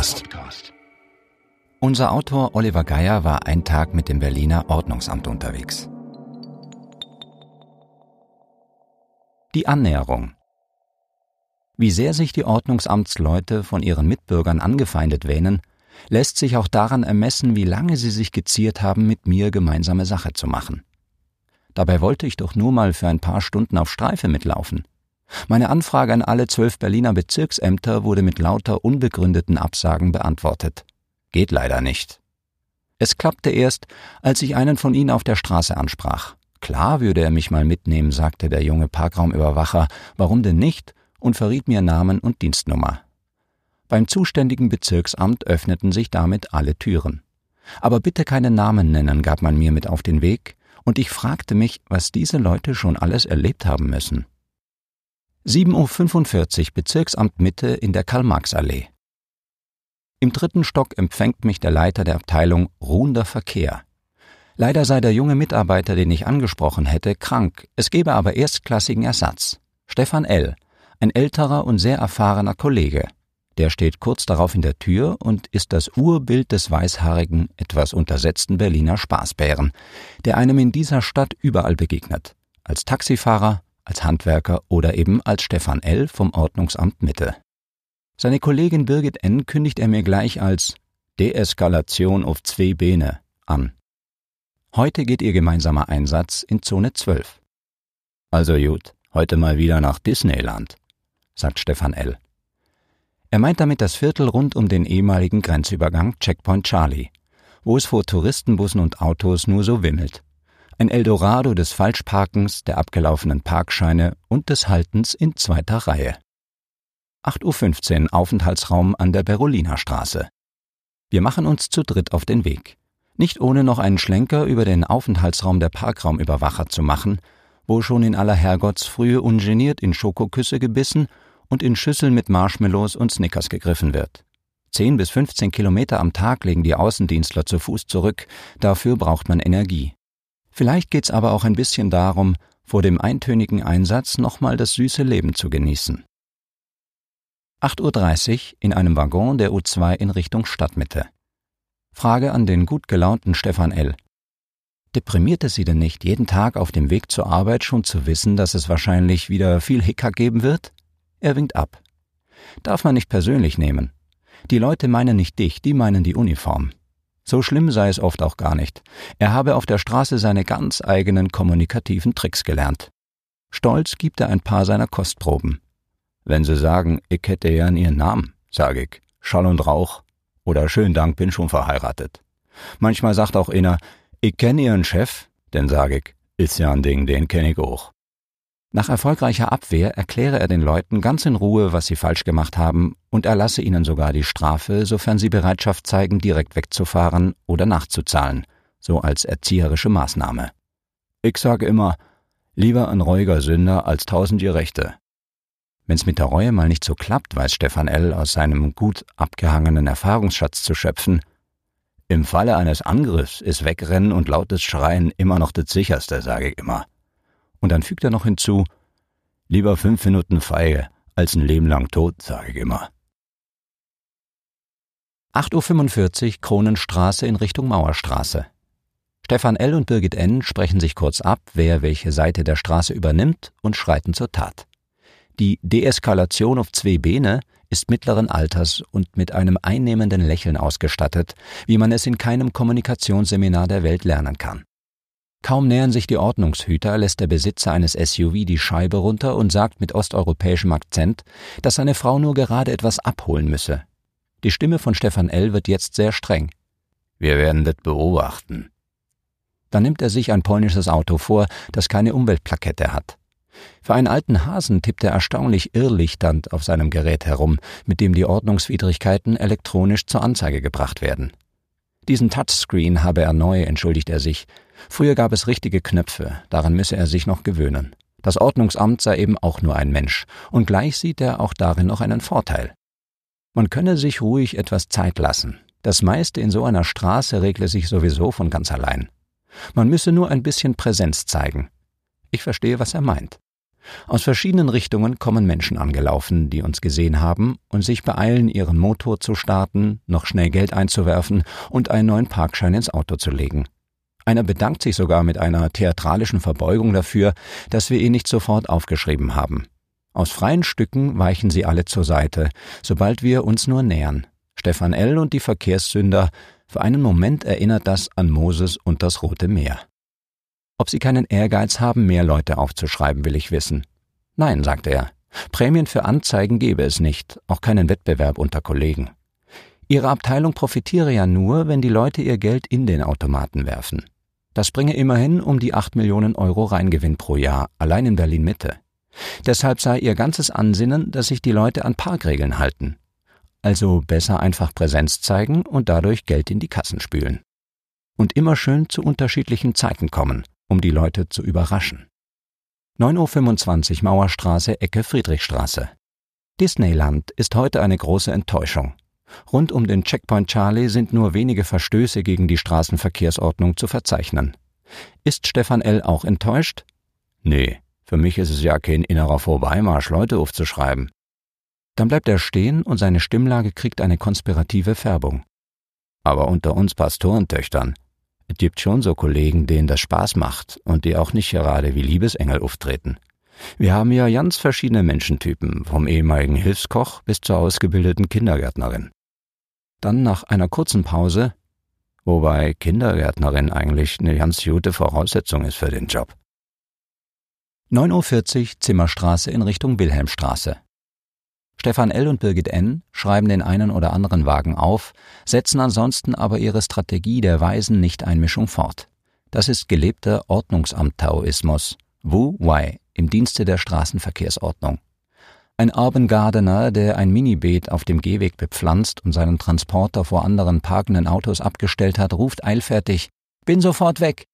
Podcast. Unser Autor Oliver Geier war einen Tag mit dem Berliner Ordnungsamt unterwegs. Die Annäherung. Wie sehr sich die Ordnungsamtsleute von ihren Mitbürgern angefeindet wähnen, lässt sich auch daran ermessen, wie lange sie sich geziert haben, mit mir gemeinsame Sache zu machen. Dabei wollte ich doch nur mal für ein paar Stunden auf Streife mitlaufen. Meine Anfrage an alle zwölf Berliner Bezirksämter wurde mit lauter unbegründeten Absagen beantwortet. Geht leider nicht. Es klappte erst, als ich einen von ihnen auf der Straße ansprach. Klar würde er mich mal mitnehmen, sagte der junge Parkraumüberwacher. Warum denn nicht? und verriet mir Namen und Dienstnummer. Beim zuständigen Bezirksamt öffneten sich damit alle Türen. Aber bitte keine Namen nennen, gab man mir mit auf den Weg, und ich fragte mich, was diese Leute schon alles erlebt haben müssen. 7.45 Uhr Bezirksamt Mitte in der Karl-Marx-Allee. Im dritten Stock empfängt mich der Leiter der Abteilung Ruhender Verkehr. Leider sei der junge Mitarbeiter, den ich angesprochen hätte, krank, es gebe aber erstklassigen Ersatz. Stefan L., ein älterer und sehr erfahrener Kollege. Der steht kurz darauf in der Tür und ist das Urbild des weißhaarigen, etwas untersetzten Berliner Spaßbären, der einem in dieser Stadt überall begegnet. Als Taxifahrer, als Handwerker oder eben als Stefan L. vom Ordnungsamt Mitte. Seine Kollegin Birgit N. kündigt er mir gleich als Deeskalation auf zwei Beine an. Heute geht ihr gemeinsamer Einsatz in Zone 12. Also gut, heute mal wieder nach Disneyland, sagt Stefan L. Er meint damit das Viertel rund um den ehemaligen Grenzübergang Checkpoint Charlie, wo es vor Touristenbussen und Autos nur so wimmelt ein Eldorado des Falschparkens, der abgelaufenen Parkscheine und des Haltens in zweiter Reihe. 8.15 Uhr Aufenthaltsraum an der Beroliner Straße. Wir machen uns zu dritt auf den Weg. Nicht ohne noch einen Schlenker über den Aufenthaltsraum der Parkraumüberwacher zu machen, wo schon in aller Herrgottsfrühe ungeniert in Schokoküsse gebissen und in Schüsseln mit Marshmallows und Snickers gegriffen wird. Zehn bis 15 Kilometer am Tag legen die Außendienstler zu Fuß zurück, dafür braucht man Energie. Vielleicht geht's aber auch ein bisschen darum, vor dem eintönigen Einsatz nochmal das süße Leben zu genießen. 8.30 Uhr in einem Waggon der U2 in Richtung Stadtmitte. Frage an den gut gelaunten Stefan L. Deprimiert es Sie denn nicht, jeden Tag auf dem Weg zur Arbeit schon zu wissen, dass es wahrscheinlich wieder viel Hickhack geben wird? Er winkt ab. Darf man nicht persönlich nehmen. Die Leute meinen nicht dich, die meinen die Uniform. So schlimm sei es oft auch gar nicht. Er habe auf der Straße seine ganz eigenen kommunikativen Tricks gelernt. Stolz gibt er ein paar seiner Kostproben. Wenn sie sagen, ich hätte ja ihren Namen, sage ich, Schall und Rauch oder schön Dank, bin schon verheiratet. Manchmal sagt auch einer, ich kenne ihren Chef, denn sage ich, ist ja ein Ding, den kenne ich auch. Nach erfolgreicher Abwehr erkläre er den Leuten ganz in Ruhe, was sie falsch gemacht haben und erlasse ihnen sogar die Strafe, sofern sie Bereitschaft zeigen, direkt wegzufahren oder nachzuzahlen, so als erzieherische Maßnahme. Ich sage immer, lieber ein ruhiger Sünder als tausend Gerechte. Wenn's mit der Reue mal nicht so klappt, weiß Stefan L. aus seinem gut abgehangenen Erfahrungsschatz zu schöpfen. Im Falle eines Angriffs ist Wegrennen und lautes Schreien immer noch das sicherste, sage ich immer. Und dann fügt er noch hinzu, lieber fünf Minuten feige als ein Leben lang tot, sage ich immer. 8.45 Uhr Kronenstraße in Richtung Mauerstraße. Stefan L. und Birgit N. sprechen sich kurz ab, wer welche Seite der Straße übernimmt und schreiten zur Tat. Die Deeskalation auf zwei Beine ist mittleren Alters und mit einem einnehmenden Lächeln ausgestattet, wie man es in keinem Kommunikationsseminar der Welt lernen kann. Kaum nähern sich die Ordnungshüter, lässt der Besitzer eines SUV die Scheibe runter und sagt mit osteuropäischem Akzent, dass seine Frau nur gerade etwas abholen müsse. Die Stimme von Stefan L. wird jetzt sehr streng. Wir werden das beobachten. Dann nimmt er sich ein polnisches Auto vor, das keine Umweltplakette hat. Für einen alten Hasen tippt er erstaunlich irrlichternd auf seinem Gerät herum, mit dem die Ordnungswidrigkeiten elektronisch zur Anzeige gebracht werden. Diesen Touchscreen habe er neu, entschuldigt er sich. Früher gab es richtige Knöpfe, daran müsse er sich noch gewöhnen. Das Ordnungsamt sei eben auch nur ein Mensch, und gleich sieht er auch darin noch einen Vorteil. Man könne sich ruhig etwas Zeit lassen. Das meiste in so einer Straße regle sich sowieso von ganz allein. Man müsse nur ein bisschen Präsenz zeigen. Ich verstehe, was er meint. Aus verschiedenen Richtungen kommen Menschen angelaufen, die uns gesehen haben und sich beeilen, ihren Motor zu starten, noch schnell Geld einzuwerfen und einen neuen Parkschein ins Auto zu legen. Einer bedankt sich sogar mit einer theatralischen Verbeugung dafür, dass wir ihn nicht sofort aufgeschrieben haben. Aus freien Stücken weichen sie alle zur Seite, sobald wir uns nur nähern. Stefan L. und die Verkehrssünder, für einen Moment erinnert das an Moses und das Rote Meer. Ob Sie keinen Ehrgeiz haben, mehr Leute aufzuschreiben, will ich wissen. Nein, sagte er. Prämien für Anzeigen gebe es nicht, auch keinen Wettbewerb unter Kollegen. Ihre Abteilung profitiere ja nur, wenn die Leute ihr Geld in den Automaten werfen. Das bringe immerhin um die acht Millionen Euro Reingewinn pro Jahr, allein in Berlin Mitte. Deshalb sei ihr ganzes Ansinnen, dass sich die Leute an Parkregeln halten. Also besser einfach Präsenz zeigen und dadurch Geld in die Kassen spülen. Und immer schön zu unterschiedlichen Zeiten kommen, um die Leute zu überraschen. 9.25 Uhr Mauerstraße, Ecke Friedrichstraße. Disneyland ist heute eine große Enttäuschung. Rund um den Checkpoint Charlie sind nur wenige Verstöße gegen die Straßenverkehrsordnung zu verzeichnen. Ist Stefan L. auch enttäuscht? Nee, für mich ist es ja kein innerer Vorbeimarsch, Leute aufzuschreiben. Dann bleibt er stehen und seine Stimmlage kriegt eine konspirative Färbung. Aber unter uns Pastorentöchtern, es gibt schon so Kollegen, denen das Spaß macht und die auch nicht gerade wie Liebesengel auftreten. Wir haben ja ganz verschiedene Menschentypen, vom ehemaligen Hilfskoch bis zur ausgebildeten Kindergärtnerin. Dann nach einer kurzen Pause, wobei Kindergärtnerin eigentlich eine ganz gute Voraussetzung ist für den Job. 9.40 Uhr Zimmerstraße in Richtung Wilhelmstraße. Stefan L. und Birgit N. schreiben den einen oder anderen Wagen auf, setzen ansonsten aber ihre Strategie der weisen Nichteinmischung fort. Das ist gelebter Ordnungsamt-Taoismus, Wu Wei, im Dienste der Straßenverkehrsordnung. Ein Urban Gardener, der ein Minibeet auf dem Gehweg bepflanzt und seinen Transporter vor anderen parkenden Autos abgestellt hat, ruft eilfertig, bin sofort weg.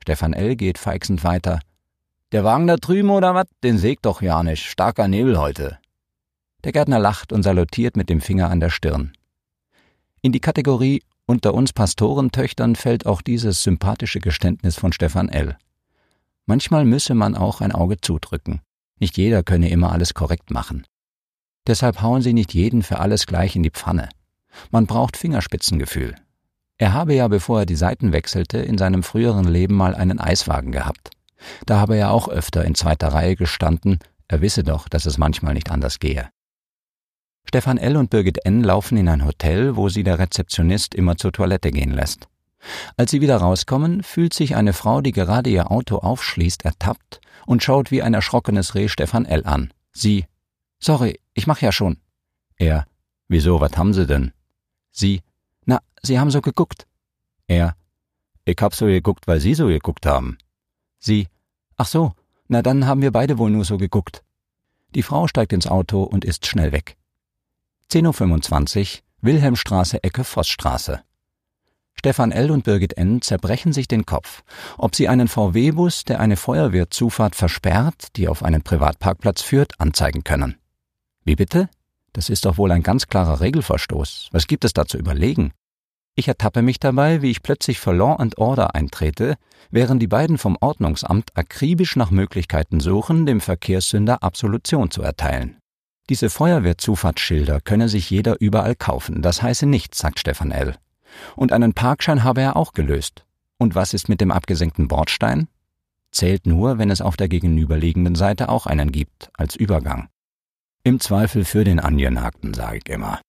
Stefan L. geht feixend weiter. Der Wagen da drüben oder was? Den sägt doch ja nicht. Starker Nebel heute. Der Gärtner lacht und salutiert mit dem Finger an der Stirn. In die Kategorie unter uns Pastorentöchtern fällt auch dieses sympathische Geständnis von Stefan L. Manchmal müsse man auch ein Auge zudrücken. Nicht jeder könne immer alles korrekt machen. Deshalb hauen sie nicht jeden für alles gleich in die Pfanne. Man braucht Fingerspitzengefühl. Er habe ja, bevor er die Seiten wechselte, in seinem früheren Leben mal einen Eiswagen gehabt. Da habe er auch öfter in zweiter Reihe gestanden, er wisse doch, dass es manchmal nicht anders gehe. Stefan L. und Birgit N. laufen in ein Hotel, wo sie der Rezeptionist immer zur Toilette gehen lässt. Als sie wieder rauskommen, fühlt sich eine Frau, die gerade ihr Auto aufschließt, ertappt und schaut wie ein erschrockenes Reh Stefan L. an. Sie, sorry, ich mach ja schon. Er, wieso, was haben Sie denn? Sie, na, Sie haben so geguckt. Er, ich hab so geguckt, weil Sie so geguckt haben. Sie, ach so, na dann haben wir beide wohl nur so geguckt. Die Frau steigt ins Auto und ist schnell weg. 10.25 Uhr, Wilhelmstraße, Ecke Vossstraße. Stefan L. und Birgit N. zerbrechen sich den Kopf, ob sie einen VW-Bus, der eine Feuerwehrzufahrt versperrt, die auf einen Privatparkplatz führt, anzeigen können. Wie bitte? Das ist doch wohl ein ganz klarer Regelverstoß. Was gibt es da zu überlegen? Ich ertappe mich dabei, wie ich plötzlich für Law and Order eintrete, während die beiden vom Ordnungsamt akribisch nach Möglichkeiten suchen, dem Verkehrssünder Absolution zu erteilen. Diese Feuerwehrzufahrtsschilder könne sich jeder überall kaufen, das heiße nichts, sagt Stefan L. Und einen Parkschein habe er auch gelöst. Und was ist mit dem abgesenkten Bordstein? Zählt nur, wenn es auf der gegenüberliegenden Seite auch einen gibt, als Übergang. Im Zweifel für den Angenagten, sage ich immer.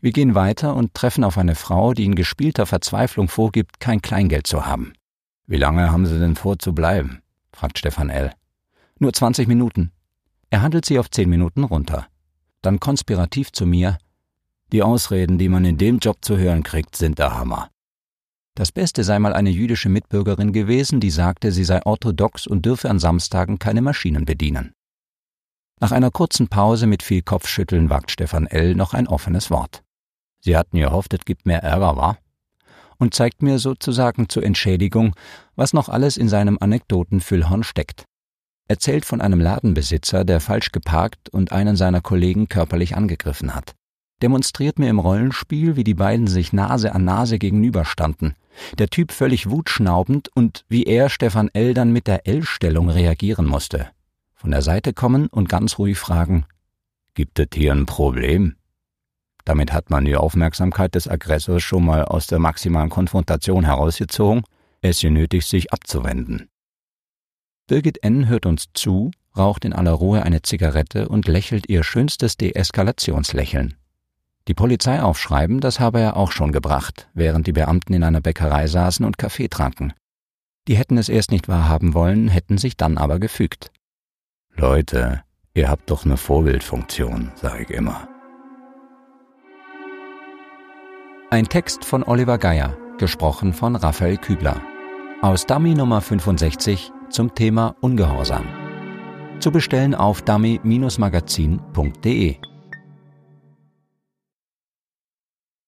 Wir gehen weiter und treffen auf eine Frau, die in gespielter Verzweiflung vorgibt, kein Kleingeld zu haben. Wie lange haben Sie denn vor zu bleiben? fragt Stefan L. Nur 20 Minuten, er handelt sie auf zehn Minuten runter. Dann konspirativ zu mir. Die Ausreden, die man in dem Job zu hören kriegt, sind der Hammer. Das Beste sei mal eine jüdische Mitbürgerin gewesen, die sagte, sie sei orthodox und dürfe an Samstagen keine Maschinen bedienen. Nach einer kurzen Pause mit viel Kopfschütteln wagt Stefan L. noch ein offenes Wort. Sie hatten gehofft, es gibt mehr Ärger, war? Und zeigt mir sozusagen zur Entschädigung, was noch alles in seinem Anekdotenfüllhorn steckt erzählt von einem Ladenbesitzer, der falsch geparkt und einen seiner Kollegen körperlich angegriffen hat. Demonstriert mir im Rollenspiel, wie die beiden sich Nase an Nase gegenüberstanden. Der Typ völlig wutschnaubend und wie er Stefan L. dann mit der L-Stellung reagieren musste. von der Seite kommen und ganz ruhig fragen, gibt es hier ein Problem? Damit hat man die Aufmerksamkeit des Aggressors schon mal aus der maximalen Konfrontation herausgezogen, es genötigt, sich abzuwenden. Birgit N. hört uns zu, raucht in aller Ruhe eine Zigarette und lächelt ihr schönstes Deeskalationslächeln. Die Polizei aufschreiben, das habe er auch schon gebracht, während die Beamten in einer Bäckerei saßen und Kaffee tranken. Die hätten es erst nicht wahrhaben wollen, hätten sich dann aber gefügt. Leute, ihr habt doch eine Vorbildfunktion, sage ich immer. Ein Text von Oliver Geier, gesprochen von Raphael Kübler. Aus Dummy Nummer 65 zum Thema Ungehorsam. Zu bestellen auf dummy-magazin.de.